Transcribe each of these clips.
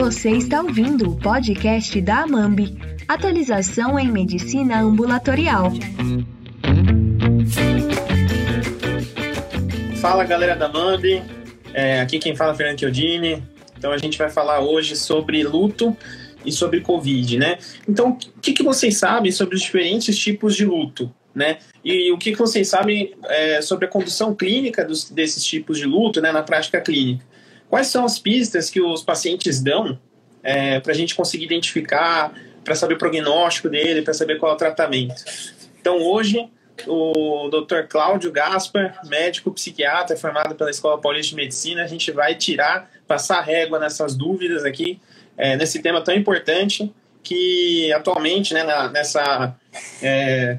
Você está ouvindo o podcast da Amambi, atualização em medicina ambulatorial. Fala galera da Amambi, é, aqui quem fala é Fernando Chiodini. Então a gente vai falar hoje sobre luto e sobre Covid, né? Então, o que, que vocês sabem sobre os diferentes tipos de luto? Né? E o que, que vocês sabem é, sobre a condução clínica dos, desses tipos de luto né, na prática clínica? Quais são as pistas que os pacientes dão é, para a gente conseguir identificar, para saber o prognóstico dele, para saber qual é o tratamento? Então, hoje, o Dr. Cláudio Gaspar, médico psiquiatra formado pela Escola Paulista de Medicina, a gente vai tirar, passar régua nessas dúvidas aqui, é, nesse tema tão importante que atualmente, né, na, nessa é,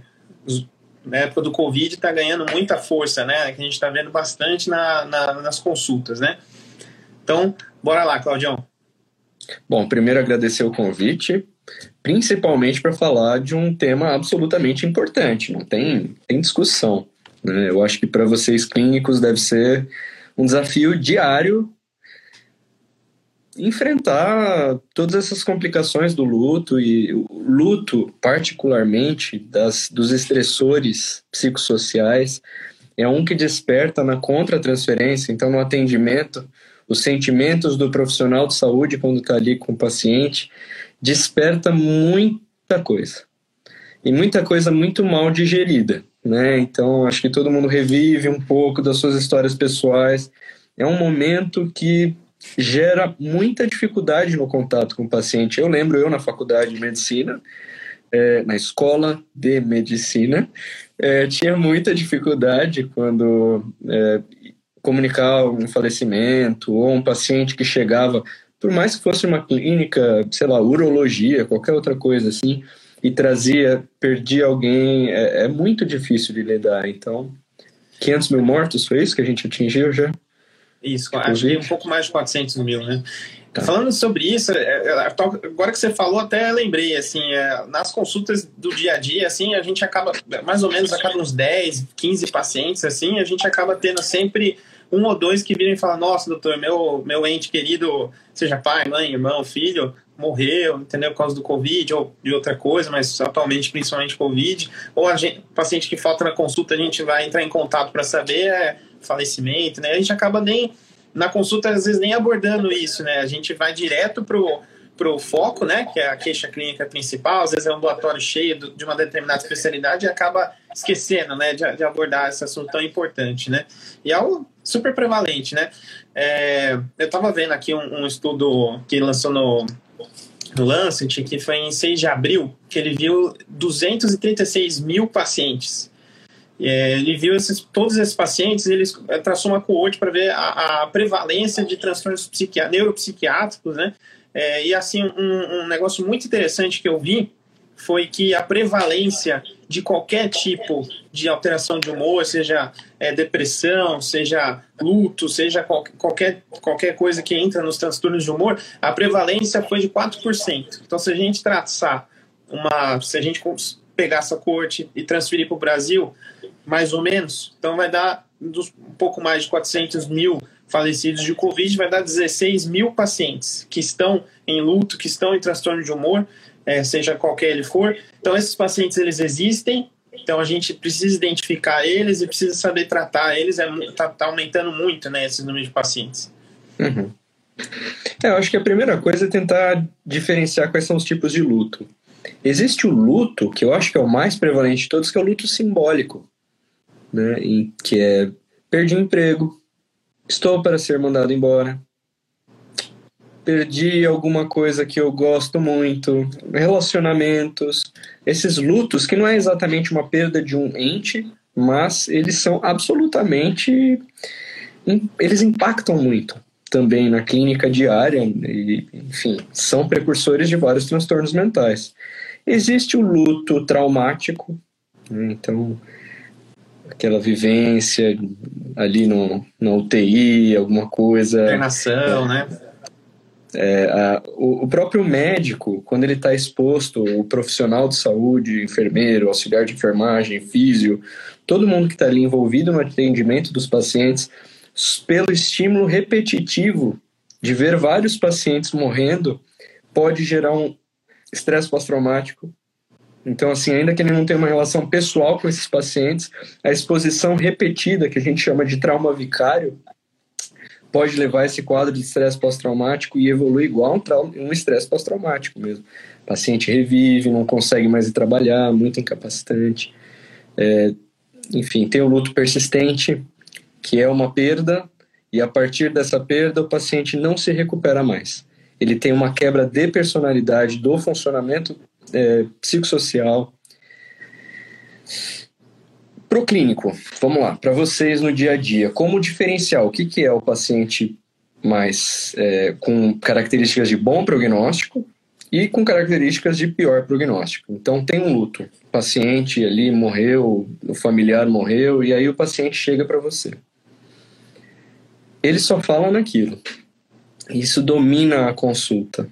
na época do Covid, está ganhando muita força, né? Que a gente está vendo bastante na, na, nas consultas, né? Então, bora lá, Claudião. Bom, primeiro agradecer o convite, principalmente para falar de um tema absolutamente importante, não tem, tem discussão. Né? Eu acho que para vocês clínicos deve ser um desafio diário enfrentar todas essas complicações do luto e o luto, particularmente das, dos estressores psicossociais, é um que desperta na contra-transferência, então no atendimento, os sentimentos do profissional de saúde quando está ali com o paciente desperta muita coisa. E muita coisa muito mal digerida, né? Então acho que todo mundo revive um pouco das suas histórias pessoais. É um momento que gera muita dificuldade no contato com o paciente. Eu lembro, eu na faculdade de medicina, é, na escola de medicina, é, tinha muita dificuldade quando é, comunicar um falecimento ou um paciente que chegava, por mais que fosse uma clínica, sei lá, urologia, qualquer outra coisa assim, e trazia, perdia alguém, é, é muito difícil de lidar. Então, 500 mil mortos, foi isso que a gente atingiu já? Isso, acho que um pouco mais de 400 mil, né? Tá. Falando sobre isso, é, é, agora que você falou, até lembrei, assim, é, nas consultas do dia a dia, assim, a gente acaba, mais ou menos a cada uns 10, 15 pacientes, assim, a gente acaba tendo sempre um ou dois que viram e falam, nossa, doutor, meu, meu ente querido, seja pai, mãe, irmão, filho, morreu, entendeu, por causa do Covid ou de outra coisa, mas atualmente principalmente Covid, ou a gente, paciente que falta na consulta, a gente vai entrar em contato para saber, é, falecimento, né? A gente acaba nem na consulta às vezes nem abordando isso, né? A gente vai direto pro pro foco, né, que é a queixa clínica principal, às vezes é um ambulatório cheio de uma determinada especialidade e acaba esquecendo, né, de, de abordar esse assunto tão importante, né, e é algo super prevalente, né, é, eu estava vendo aqui um, um, estudo que lançou no, no Lancet, que foi em 6 de abril, que ele viu 236 mil pacientes. É, ele viu esses, todos esses pacientes, ele traçou uma coorte para ver a, a, prevalência de transtornos neuropsiquiátricos, né? É, e assim, um, um, negócio muito interessante que eu vi foi que a prevalência de qualquer tipo de alteração de humor, seja é, depressão, seja luto, seja qual, qualquer, qualquer coisa que entra nos transtornos de humor, a prevalência foi de 4%. Então, se a gente traçar uma. Se a gente pegar essa corte e transferir para o Brasil, mais ou menos, então vai dar um pouco mais de 400 mil falecidos de Covid, vai dar 16 mil pacientes que estão em luto, que estão em transtorno de humor, é, seja qualquer ele for. Então, esses pacientes, eles existem, então a gente precisa identificar eles e precisa saber tratar eles, está é, tá, tá aumentando muito, né, esse número de pacientes. Uhum. É, eu acho que a primeira coisa é tentar diferenciar quais são os tipos de luto. Existe o luto, que eu acho que é o mais prevalente de todos, que é o luto simbólico, né? Em, que é perdi o emprego, estou para ser mandado embora, perdi alguma coisa que eu gosto muito, relacionamentos, esses lutos que não é exatamente uma perda de um ente, mas eles são absolutamente eles impactam muito também na clínica diária e, enfim, são precursores de vários transtornos mentais. Existe o luto traumático, né? então aquela vivência ali no, na UTI, alguma coisa. Internação, é, né? É, a, o, o, próprio médico, quando ele está exposto, o profissional de saúde, enfermeiro, auxiliar de enfermagem, físio, todo mundo que está ali envolvido no atendimento dos pacientes, pelo estímulo repetitivo de ver vários pacientes morrendo pode gerar um estresse pós-traumático. Então, assim, ainda que ele não tenha uma relação pessoal com esses pacientes, a exposição repetida, que a gente chama de trauma vicário, pode levar esse quadro de estresse pós-traumático e evolui igual um estresse pós-traumático mesmo. O paciente revive, não consegue mais ir trabalhar, muito incapacitante. É, enfim, tem o luto persistente, que é uma perda, e a partir dessa perda o paciente não se recupera mais. Ele tem uma quebra de personalidade do funcionamento é, psicossocial. Para o clínico, vamos lá, para vocês no dia a dia, como diferenciar o que, que é o paciente mais é, com características de bom prognóstico e com características de pior prognóstico. Então tem um luto, o paciente ali morreu, o familiar morreu e aí o paciente chega para você. Ele só fala naquilo. Isso domina a consulta.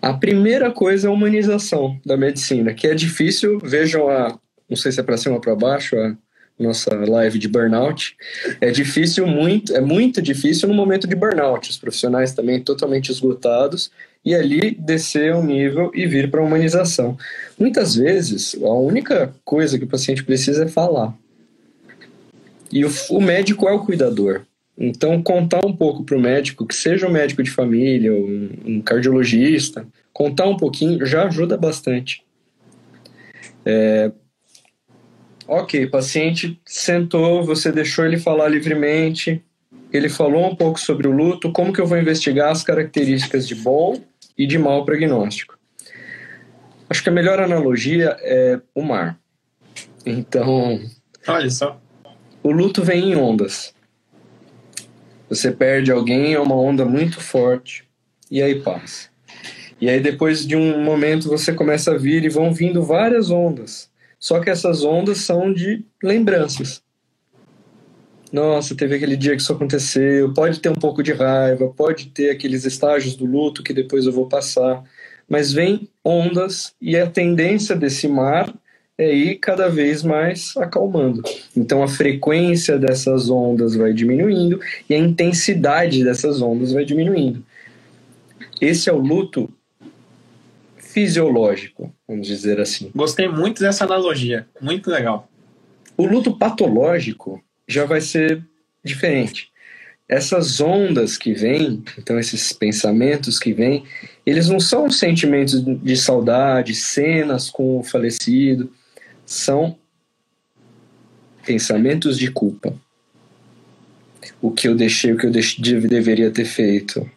A primeira coisa é a humanização da medicina, que é difícil. Vejam a, não sei se é para cima ou para baixo, a nossa live de burnout. É difícil, muito, é muito difícil no momento de burnout. Os profissionais também totalmente esgotados e ali descer o nível e vir para a humanização. Muitas vezes, a única coisa que o paciente precisa é falar. E o, o médico é o cuidador. Então, contar um pouco para o médico, que seja um médico de família, um, um cardiologista, contar um pouquinho já ajuda bastante. É, ok, paciente sentou, você deixou ele falar livremente, ele falou um pouco sobre o luto, como que eu vou investigar as características de bom e de mau prognóstico? Acho que a melhor analogia é o mar. Então, olha só. O luto vem em ondas. Você perde alguém, é uma onda muito forte, e aí passa. E aí depois de um momento você começa a vir e vão vindo várias ondas. Só que essas ondas são de lembranças. Nossa, teve aquele dia que isso aconteceu. Pode ter um pouco de raiva, pode ter aqueles estágios do luto que depois eu vou passar. Mas vem ondas e a tendência desse mar é ir cada vez mais acalmando. Então a frequência dessas ondas vai diminuindo e a intensidade dessas ondas vai diminuindo. Esse é o luto fisiológico, vamos dizer assim. Gostei muito dessa analogia, muito legal. O luto patológico já vai ser diferente. Essas ondas que vêm, então esses pensamentos que vêm, eles não são sentimentos de saudade, cenas com o falecido, são pensamentos de culpa. O que eu deixei, o que eu deveria ter feito.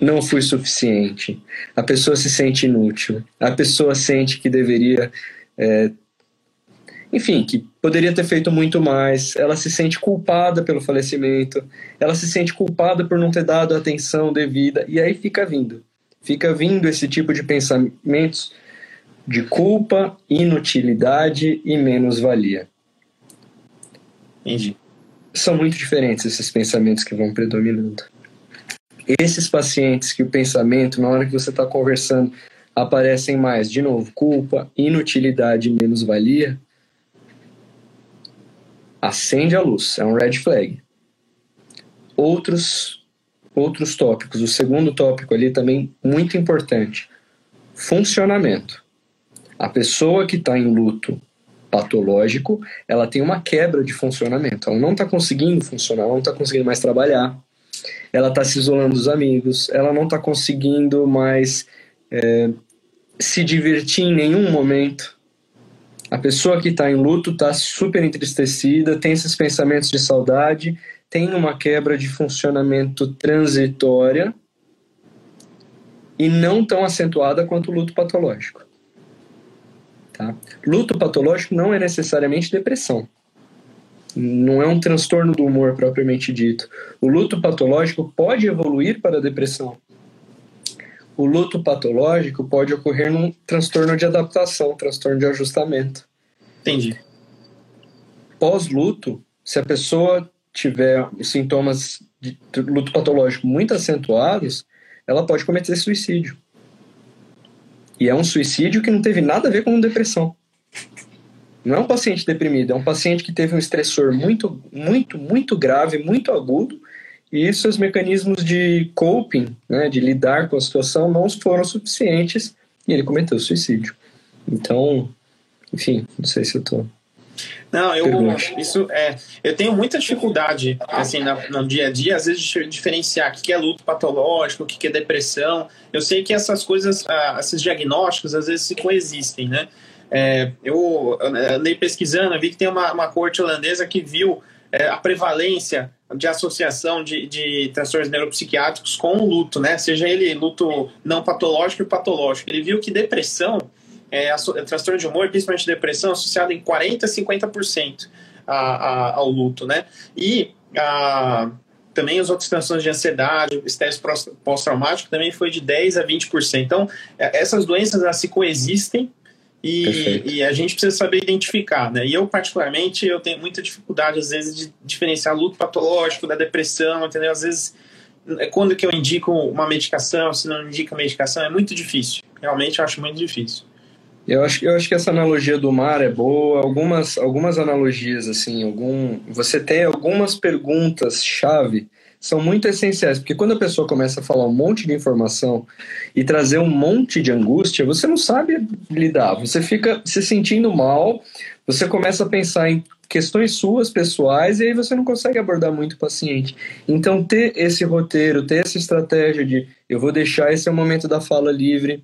Não fui suficiente. A pessoa se sente inútil. A pessoa sente que deveria. É, enfim, que poderia ter feito muito mais. Ela se sente culpada pelo falecimento. Ela se sente culpada por não ter dado a atenção devida. E aí fica vindo. Fica vindo esse tipo de pensamentos de culpa, inutilidade e menos-valia. Entendi. São muito diferentes esses pensamentos que vão predominando. Esses pacientes que o pensamento, na hora que você está conversando, aparecem mais, de novo, culpa, inutilidade e menos-valia, acende a luz, é um red flag. Outros, outros tópicos, o segundo tópico ali também muito importante, funcionamento. A pessoa que está em luto patológico, ela tem uma quebra de funcionamento. Ela não está conseguindo funcionar, ela não está conseguindo mais trabalhar, ela está se isolando dos amigos, ela não está conseguindo mais é, se divertir em nenhum momento. A pessoa que está em luto está super entristecida, tem esses pensamentos de saudade, tem uma quebra de funcionamento transitória e não tão acentuada quanto o luto patológico. Tá? Luto patológico não é necessariamente depressão. Não é um transtorno do humor propriamente dito. O luto patológico pode evoluir para a depressão. O luto patológico pode ocorrer num transtorno de adaptação, transtorno de ajustamento. Entendi. Pós-luto, se a pessoa tiver sintomas de luto patológico muito acentuados, ela pode cometer suicídio. E é um suicídio que não teve nada a ver com depressão. Não é um paciente deprimido, é um paciente que teve um estressor muito, muito, muito grave, muito agudo e seus mecanismos de coping, né, de lidar com a situação, não foram suficientes e ele cometeu suicídio. Então, enfim, não sei se eu tô. Não, eu isso é, eu tenho muita dificuldade assim na, no dia a dia, às vezes de diferenciar o que é luto patológico, o que é depressão. Eu sei que essas coisas, ah, esses diagnósticos, às vezes se coexistem, né? É, eu andei pesquisando, vi que tem uma, uma corte holandesa que viu é, a prevalência de associação de, de transtornos neuropsiquiátricos com o luto, né? Seja ele luto não patológico e patológico. Ele viu que depressão é, a, a, transtorno de humor, principalmente depressão, associado em 40% a 50% a, a, ao luto, né? E a, também as outras transtornos de ansiedade, estresse pós-traumático também foi de 10% a 20%. Então, é, essas doenças elas se coexistem e, e, a gente precisa saber identificar, né? E eu, particularmente, eu tenho muita dificuldade, às vezes, de diferenciar luto patológico da depressão, entendeu? Às vezes, é quando que eu indico uma medicação, se não indica medicação, é muito difícil. Realmente, eu acho muito difícil. Eu acho, eu acho que essa analogia do mar é boa. Algumas, algumas analogias, assim, algum, você tem algumas perguntas-chave são muito essenciais, porque quando a pessoa começa a falar um monte de informação e trazer um monte de angústia, você não sabe lidar, você fica se sentindo mal, você começa a pensar em questões suas pessoais e aí você não consegue abordar muito o paciente. Então, ter esse roteiro, ter essa estratégia de eu vou deixar esse é o momento da fala livre,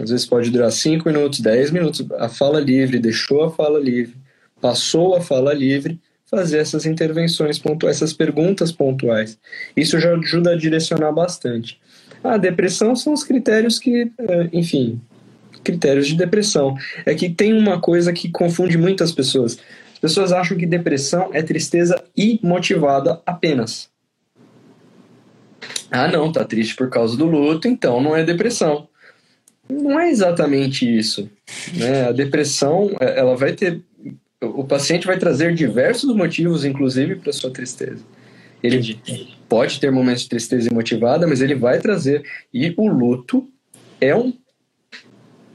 às vezes pode durar 5 minutos, 10 minutos. A fala livre, deixou a fala livre, passou a fala livre, fazer essas intervenções pontuais, essas perguntas pontuais. Isso já ajuda a direcionar bastante. A depressão são os critérios que, eh, enfim, critérios de depressão. É que tem uma coisa que confunde muitas pessoas. As pessoas acham que depressão é tristeza imotivada apenas. Ah, não, tá triste por causa do luto, então não é depressão. Não é exatamente isso. Né? A depressão, é, ela vai ter. O paciente vai trazer diversos motivos, inclusive, para sua tristeza. Ele Entendi. pode ter momentos de tristeza imotivada, mas ele vai trazer. E o luto é um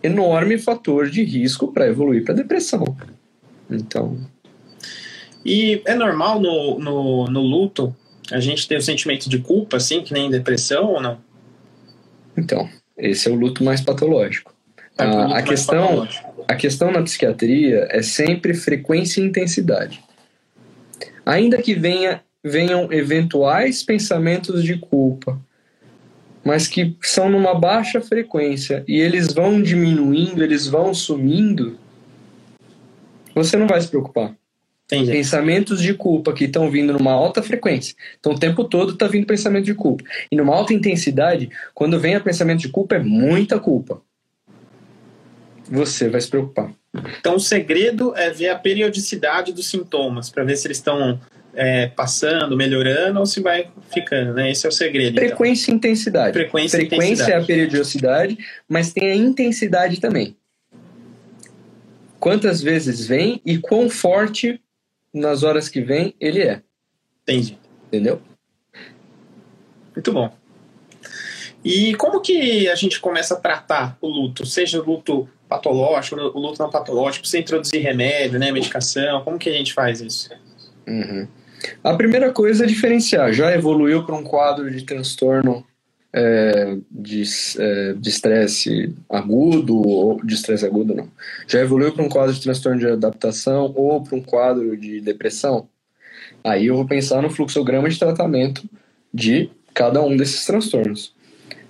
enorme fator de risco para evoluir para depressão. Então. E é normal no, no, no luto a gente ter o sentimento de culpa, assim, que nem depressão ou não? Então, esse é o luto mais patológico. É a, a questão, patológico. a questão na psiquiatria é sempre frequência e intensidade. Ainda que venha, venham eventuais pensamentos de culpa, mas que são numa baixa frequência e eles vão diminuindo, eles vão sumindo, você não vai se preocupar. Entendi. Pensamentos de culpa que estão vindo numa alta frequência. Então, o tempo todo está vindo pensamento de culpa. E numa alta intensidade, quando vem a pensamento de culpa, é muita culpa. Você vai se preocupar. Então, o segredo é ver a periodicidade dos sintomas, para ver se eles estão é, passando, melhorando ou se vai ficando, né? Esse é o segredo. Então. Frequência então. e intensidade. Frequência, Frequência intensidade. é a periodicidade, mas tem a intensidade também. Quantas vezes vem e quão forte nas horas que vem, ele é. Entendi. Entendeu? Muito bom. E como que a gente começa a tratar o luto? Seja o luto patológico, o luto não patológico, sem introduzir remédio, né, medicação, como que a gente faz isso? Uhum. A primeira coisa é diferenciar. Já evoluiu para um quadro de transtorno é, de é, estresse agudo ou de estresse agudo não. Já evoluiu para um quadro de transtorno de adaptação ou para um quadro de depressão? Aí eu vou pensar no fluxograma de tratamento de cada um desses transtornos.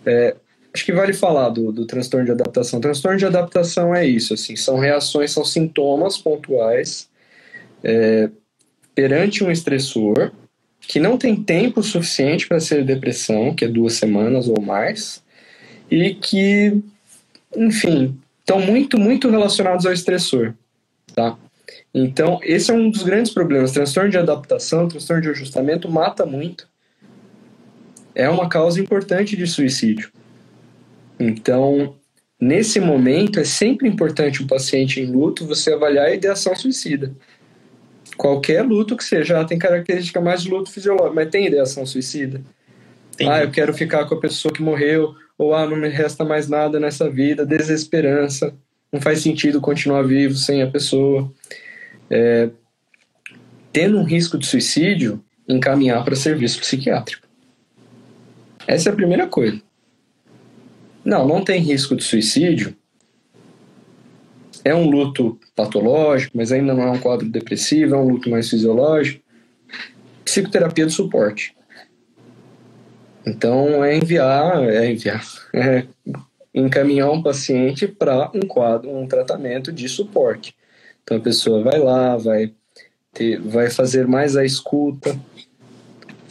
É, acho que vale falar do, do transtorno de adaptação. O transtorno de adaptação é isso assim são reações são sintomas pontuais é, perante um estressor que não tem tempo suficiente para ser depressão, que é duas semanas ou mais, e que, enfim, estão muito, muito relacionados ao estressor, tá? Então, esse é um dos grandes problemas. Transtorno de adaptação, transtorno de ajustamento mata muito. É uma causa importante de suicídio. Então, nesse momento, é sempre importante o paciente em luto você avaliar a ideação suicida qualquer luto que seja, ela tem característica mais de luto fisiológico, mas tem ideação suicida? Entendi. Ah, eu quero ficar com a pessoa que morreu, ou ah, não me resta mais nada nessa vida, desesperança, não faz sentido continuar vivo sem a pessoa. É, tendo um risco de suicídio, encaminhar para serviço psiquiátrico. Essa é a primeira coisa. Não, não tem risco de suicídio. É um luto patológico, mas ainda não é um quadro depressivo, é um luto mais fisiológico. Psicoterapia de suporte. Então é enviar, é enviar, é encaminhar um paciente para um quadro, um tratamento de suporte. Então a pessoa vai lá, vai ter, vai fazer mais a escuta,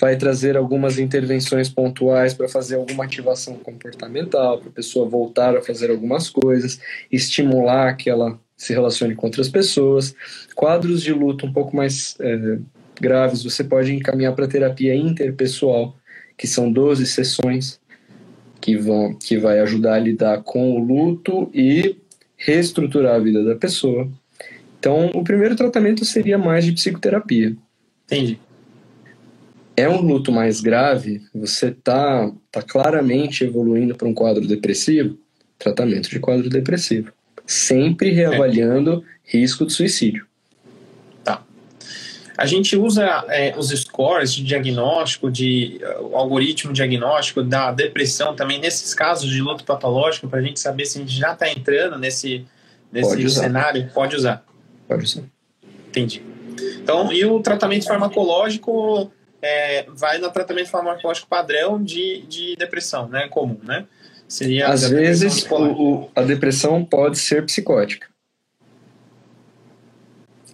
vai trazer algumas intervenções pontuais para fazer alguma ativação comportamental, para a pessoa voltar a fazer algumas coisas, estimular que ela se relacione com outras pessoas. Quadros de luto um pouco mais é, graves, você pode encaminhar para terapia interpessoal, que são 12 sessões que vão que vai ajudar a lidar com o luto e reestruturar a vida da pessoa. Então, o primeiro tratamento seria mais de psicoterapia. Entendi é um luto mais grave, você está tá claramente evoluindo para um quadro depressivo, tratamento de quadro depressivo. Sempre reavaliando é. risco de suicídio. Tá. A gente usa é, os scores de diagnóstico, de o algoritmo diagnóstico da depressão também nesses casos de luto patológico para a gente saber se a gente já está entrando nesse, nesse cenário. Pode usar. Pode usar. Entendi. Então, e o tratamento farmacológico é, vai no tratamento farmacológico padrão de, de depressão, né? Comum, né? Seria Às vezes o, a depressão pode ser psicótica.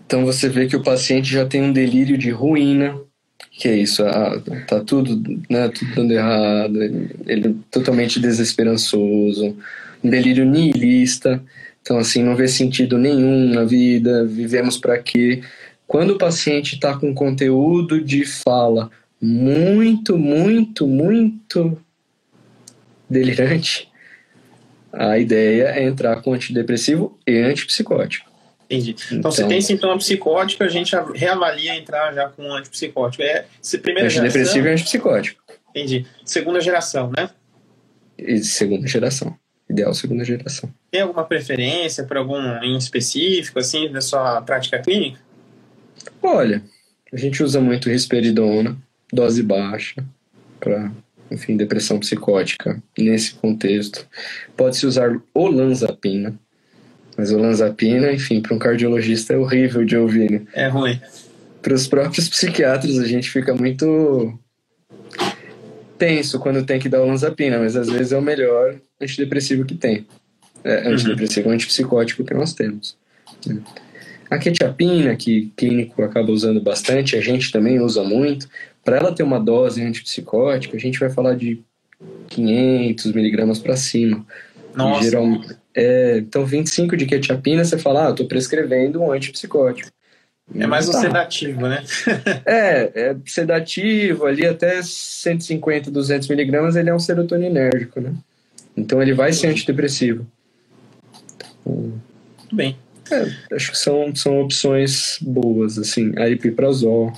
Então você vê que o paciente já tem um delírio de ruína, que é isso, ah, tá tudo, né, tudo dando errado, ele é totalmente desesperançoso, um delírio nihilista, então assim, não vê sentido nenhum na vida, vivemos para quê? Quando o paciente está com conteúdo de fala muito, muito, muito delirante, a ideia é entrar com antidepressivo e antipsicótico. Entendi. Então, então, se tem sintoma psicótico, a gente reavalia entrar já com antipsicótico. É, se primeira Antidepressivo geração, e antipsicótico. Entendi. Segunda geração, né? E segunda geração. Ideal segunda geração. Tem alguma preferência por algum em específico, assim, da sua prática clínica? Olha, a gente usa muito risperidona, dose baixa, para, enfim, depressão psicótica nesse contexto. Pode-se usar olanzapina, mas olanzapina, enfim, para um cardiologista é horrível de ouvir, né? É ruim. Para os próprios psiquiatras, a gente fica muito tenso quando tem que dar olanzapina, mas às vezes é o melhor antidepressivo que tem. É, antidepressivo, uhum. antipsicótico que nós temos. Né? A quetiapina, que clínico acaba usando bastante, a gente também usa muito. Para ela ter uma dose antipsicótica, a gente vai falar de 500 miligramas para cima. Nossa. Geral, é, então, 25 de quetiapina, você fala, ah, estou prescrevendo um antipsicótico. É mais um tá. sedativo, né? é, é sedativo, ali até 150, 200 miligramas, ele é um serotoninérgico, né? Então ele vai ser antidepressivo. Muito bem. É, acho que são, são opções boas, assim, aripiprazol.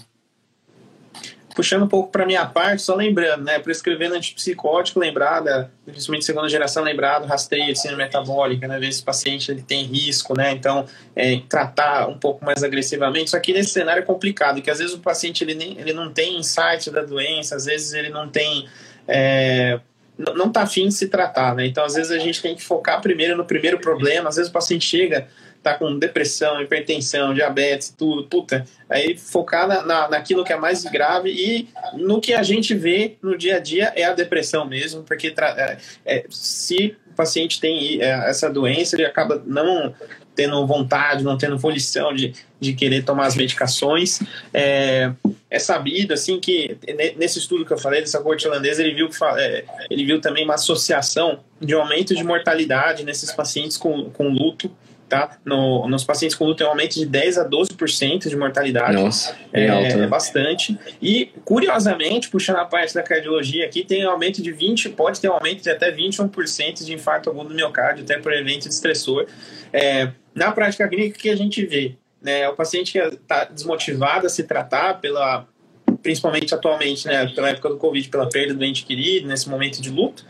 Puxando um pouco para minha parte, só lembrando, né, prescrevendo antipsicótico, lembrada, principalmente segunda geração, lembrado, rastreio de síndrome metabólica, né, ver se o paciente ele tem risco, né, então é, tratar um pouco mais agressivamente. Só que nesse cenário é complicado, que às vezes o paciente ele, nem, ele não tem insight da doença, às vezes ele não tem. É, não está afim de se tratar, né? Então, às vezes, a gente tem que focar primeiro no primeiro problema. Às vezes, o paciente chega tá com depressão, hipertensão, diabetes, tudo, puta, aí focar na, na, naquilo que é mais grave e no que a gente vê no dia a dia é a depressão mesmo, porque é, é, se o paciente tem é, essa doença, ele acaba não tendo vontade, não tendo volição de, de querer tomar as medicações. É, é sabido assim que nesse estudo que eu falei dessa corte holandesa ele viu é, ele viu também uma associação de aumento de mortalidade nesses pacientes com, com luto tá? No, nos pacientes com luto tem um aumento de 10 a 12% de mortalidade. Nossa, é, é, alto, né? é bastante. E, curiosamente, puxando a parte da cardiologia aqui, tem um aumento de 20, pode ter um aumento de até 21% de infarto agudo do miocárdio, até por evento estressor. É, na prática clínica, que a gente vê? Né, o paciente que está desmotivado a se tratar pela principalmente atualmente, né, pela época do Covid, pela perda do ente querido, nesse momento de luto,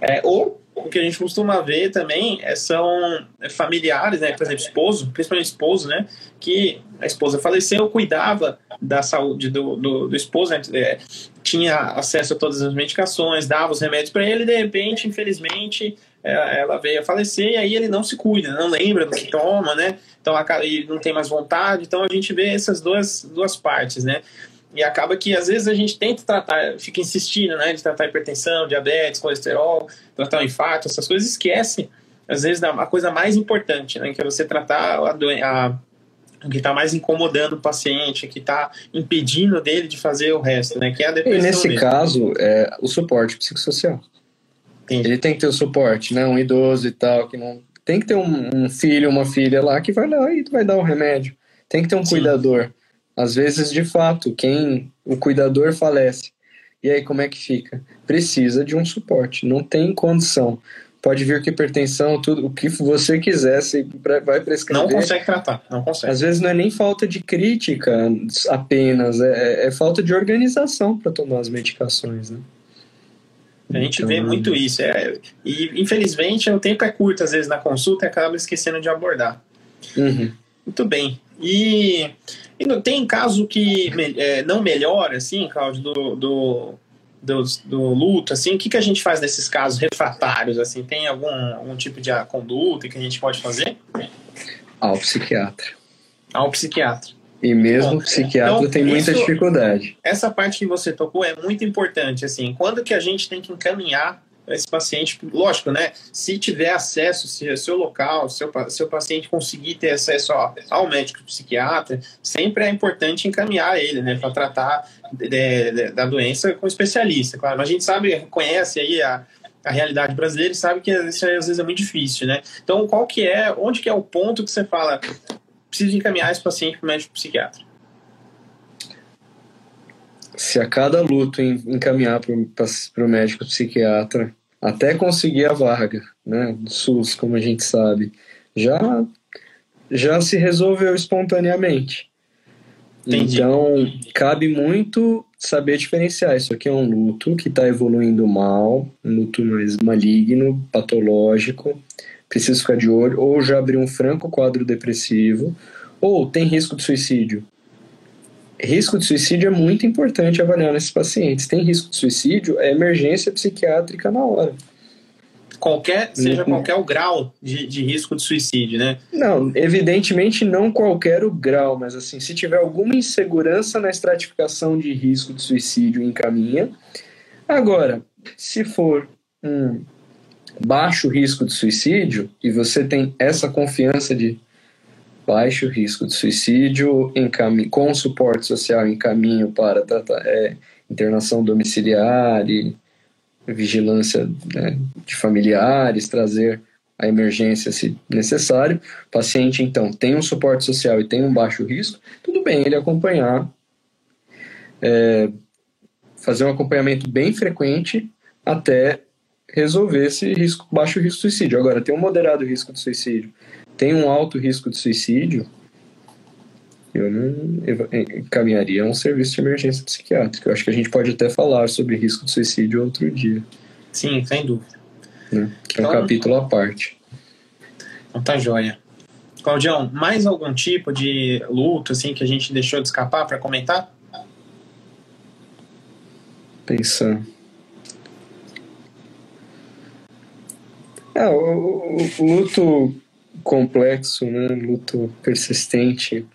é, ou o que a gente costuma ver também é, são familiares, né? Por exemplo, esposo, principalmente esposo, né? Que a esposa faleceu, cuidava da saúde do, do, do esposo, né? É, tinha acesso a todas as medicações, dava os remédios para ele, e de repente, infelizmente, ela veio a falecer e aí ele não se cuida, não lembra do que toma, né? Então ele não tem mais vontade. Então a gente vê essas duas, duas partes, né? E acaba que às vezes a gente tenta tratar, fica insistindo, né, de tratar hipertensão, diabetes, colesterol, tratar o infarto, essas coisas, esquece às vezes a coisa mais importante, né, que é você tratar a, a o que está mais incomodando o paciente, que está impedindo dele de fazer o resto, né? Que é a depressão. E nesse caso, é o suporte psicossocial. Entendi. Ele tem que ter o suporte, né? Um idoso e tal, que não. Tem que ter um, um filho, uma filha lá que vai lá e vai dar o remédio. Tem que ter um Sim. cuidador. Às vezes, de fato, quem o cuidador falece. E aí como é que fica? Precisa de um suporte, não tem condição. Pode vir com hipertensão, tudo o que você quiser, você vai prescrever. Não consegue tratar, não consegue. Às vezes não é nem falta de crítica apenas, é, é falta de organização para tomar as medicações, né? A gente então... vê muito isso. É, e infelizmente o tempo é curto, às vezes, na consulta e acaba esquecendo de abordar. Uhum. Muito bem. E, e não, tem caso que é, não melhora, assim, Cláudio, do, do, do, do, luto, assim, o que, que a gente faz nesses casos refratários, assim? Tem algum, algum tipo de conduta que a gente pode fazer? Ao psiquiatra. Ao psiquiatra. E mesmo o psiquiatra então, tem muita isso, dificuldade. Essa parte que você tocou é muito importante, assim, quando que a gente tem que encaminhar esse paciente, lógico, né? Se tiver acesso, se o seu local, se o seu paciente conseguir ter acesso ao, ao médico psiquiatra, sempre é importante encaminhar ele, né, para tratar de, de, da doença com especialista, claro. Mas a gente sabe, conhece aí a, a realidade brasileira e sabe que isso às vezes é muito difícil, né? Então, qual que é, onde que é o ponto que você fala, preciso encaminhar esse paciente para o médico psiquiatra? Se a cada luto encaminhar para o médico psiquiatra até conseguir a vaga, né, do SUS, como a gente sabe, já já se resolveu espontaneamente. Entendi. Então, cabe muito saber diferenciar. Isso aqui é um luto que está evoluindo mal, um luto mais maligno, patológico, precisa ficar de olho, ou já abriu um franco quadro depressivo, ou tem risco de suicídio risco de suicídio é muito importante avaliar nesses pacientes. Tem risco de suicídio, é emergência psiquiátrica na hora. Qualquer, seja uhum. qualquer o grau de, de risco de suicídio, né? Não, evidentemente não qualquer o grau, mas assim, se tiver alguma insegurança na estratificação de risco de suicídio, encaminha. Agora, se for um baixo risco de suicídio e você tem essa confiança de baixo risco de suicídio, com suporte social em caminho para tratar, é, internação domiciliar e vigilância né, de familiares, trazer a emergência se necessário. O paciente, então, tem um suporte social e tem um baixo risco, tudo bem ele acompanhar, é, fazer um acompanhamento bem frequente até resolver esse risco, baixo risco de suicídio. Agora, tem um moderado risco de suicídio tem um alto risco de suicídio, eu não encaminharia um serviço de emergência psiquiátrica. Eu acho que a gente pode até falar sobre risco de suicídio outro dia. Sim, sem dúvida. Né? Que então, é um então- capítulo à parte. Então tá joia. Claudião, mais algum tipo de luto assim que a gente deixou de escapar para comentar? Pensando. Ah, o, o, o luto complexo, né? luto persistente,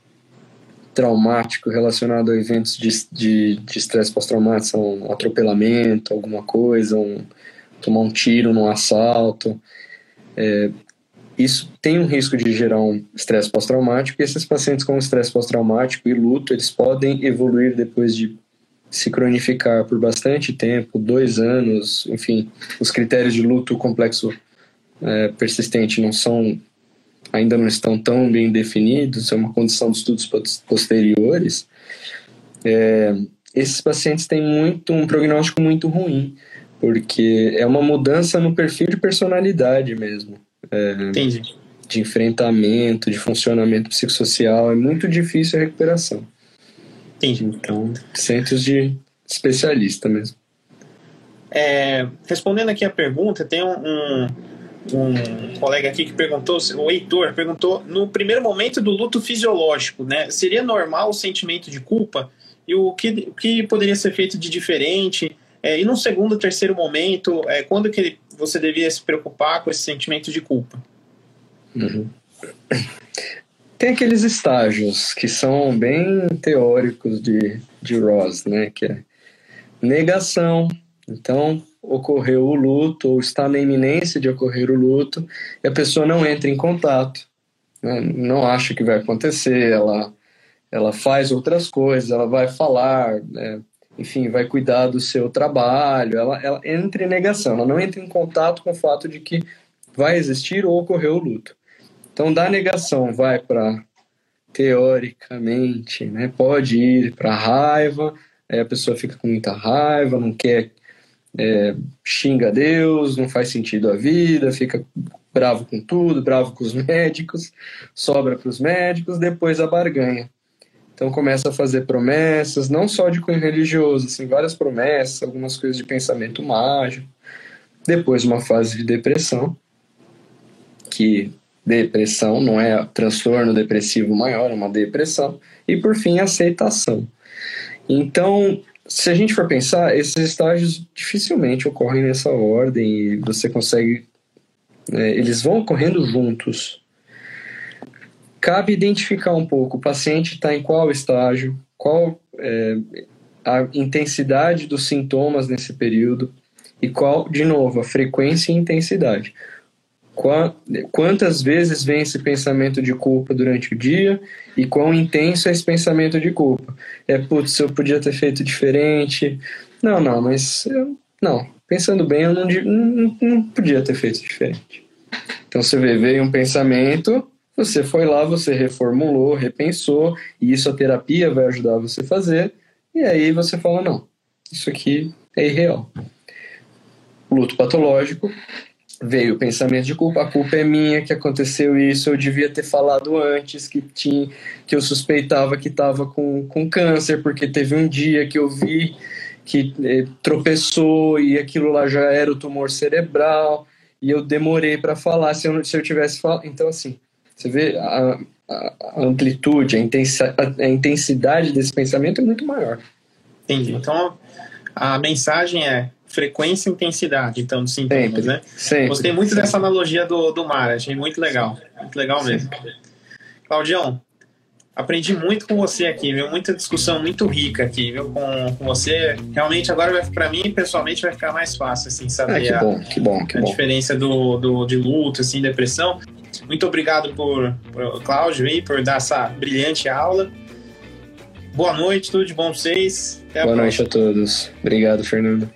traumático relacionado a eventos de estresse pós-traumático, um atropelamento, alguma coisa, um, tomar um tiro num assalto. É, isso tem um risco de gerar um estresse pós-traumático e esses pacientes com estresse pós-traumático e luto, eles podem evoluir depois de se cronificar por bastante tempo, dois anos, enfim, os critérios de luto complexo é, persistente não são ainda não estão tão bem definidos, é uma condição de estudos posteriores, é, esses pacientes têm muito um prognóstico muito ruim, porque é uma mudança no perfil de personalidade mesmo. É, Entendi. De enfrentamento, de funcionamento psicossocial, é muito difícil a recuperação. Entendi. Então, centros de especialista mesmo. É, respondendo aqui a pergunta, tem um, um, um, colega aqui que perguntou, o Heitor perguntou, no primeiro momento do luto fisiológico, né, seria normal o sentimento de culpa? E o que, o que poderia ser feito de diferente? É, e no segundo, terceiro momento, é, quando que você devia se preocupar com esse sentimento de culpa? Uhum. Tem aqueles estágios que são bem teóricos de, de Ross, né? Que é negação. Então, ocorreu o luto, ou está na iminência de ocorrer o luto, e a pessoa não entra em contato, né? não acha que vai acontecer, ela, ela faz outras coisas, ela vai falar, né? enfim, vai cuidar do seu trabalho, ela, ela entra em negação, ela não entra em contato com o fato de que vai existir ou ocorreu o luto. Então, da negação vai para, teoricamente, né, pode ir para raiva, aí a pessoa fica com muita raiva, não quer, é, xinga Deus, não faz sentido a vida, fica bravo com tudo, bravo com os médicos, sobra para os médicos, depois a barganha. Então começa a fazer promessas, não só de cunho religioso, assim, várias promessas, algumas coisas de pensamento mágico. Depois uma fase de depressão, que depressão, não é transtorno depressivo maior, é uma depressão. E por fim, aceitação. Então, se a gente for pensar, esses estágios dificilmente ocorrem nessa ordem e você consegue. É, eles vão ocorrendo juntos. Cabe identificar um pouco o paciente está em qual estágio, qual é, a intensidade dos sintomas nesse período e qual, de novo, a frequência e intensidade. Quantas vezes vem esse pensamento de culpa durante o dia e quão intenso é esse pensamento de culpa? É, putz, eu podia ter feito diferente. Não, não, mas não. Pensando bem, eu não, não, não podia ter feito diferente. Então você vê, veio um pensamento, você foi lá, você reformulou, repensou, e isso a terapia vai ajudar você a fazer, e aí você fala: não, isso aqui é irreal. Luto patológico, veio o pensamento de culpa, a culpa é minha que aconteceu isso, eu devia ter falado antes que tinha que eu suspeitava que estava com, com câncer, porque teve um dia que eu vi que eh, tropeçou e aquilo lá já era o tumor cerebral e eu demorei para falar se eu, se eu tivesse falado. Então, assim, você vê a, a, amplitude, a, intensa, a, a intensidade desse pensamento é muito maior. Entendi. Então, a mensagem é frequência e intensidade, então, dos sintomas, sempre, né? Sempre, Gostei muito sempre. dessa analogia do, do mar, achei muito legal. Muito legal mesmo. Claudião, aprendi muito com você aqui, viu? Muita discussão muito rica aqui, viu? Com, com você. Realmente, agora, para mim, pessoalmente, vai ficar mais fácil, assim, saber ah, que a, bom, que bom, que a bom. diferença do, do, de luto, assim, depressão. Muito obrigado por, por Cláudio aí, por dar essa brilhante aula. Boa noite, tudo de bom pra vocês. Até Boa noite a todos. Obrigado, Fernando.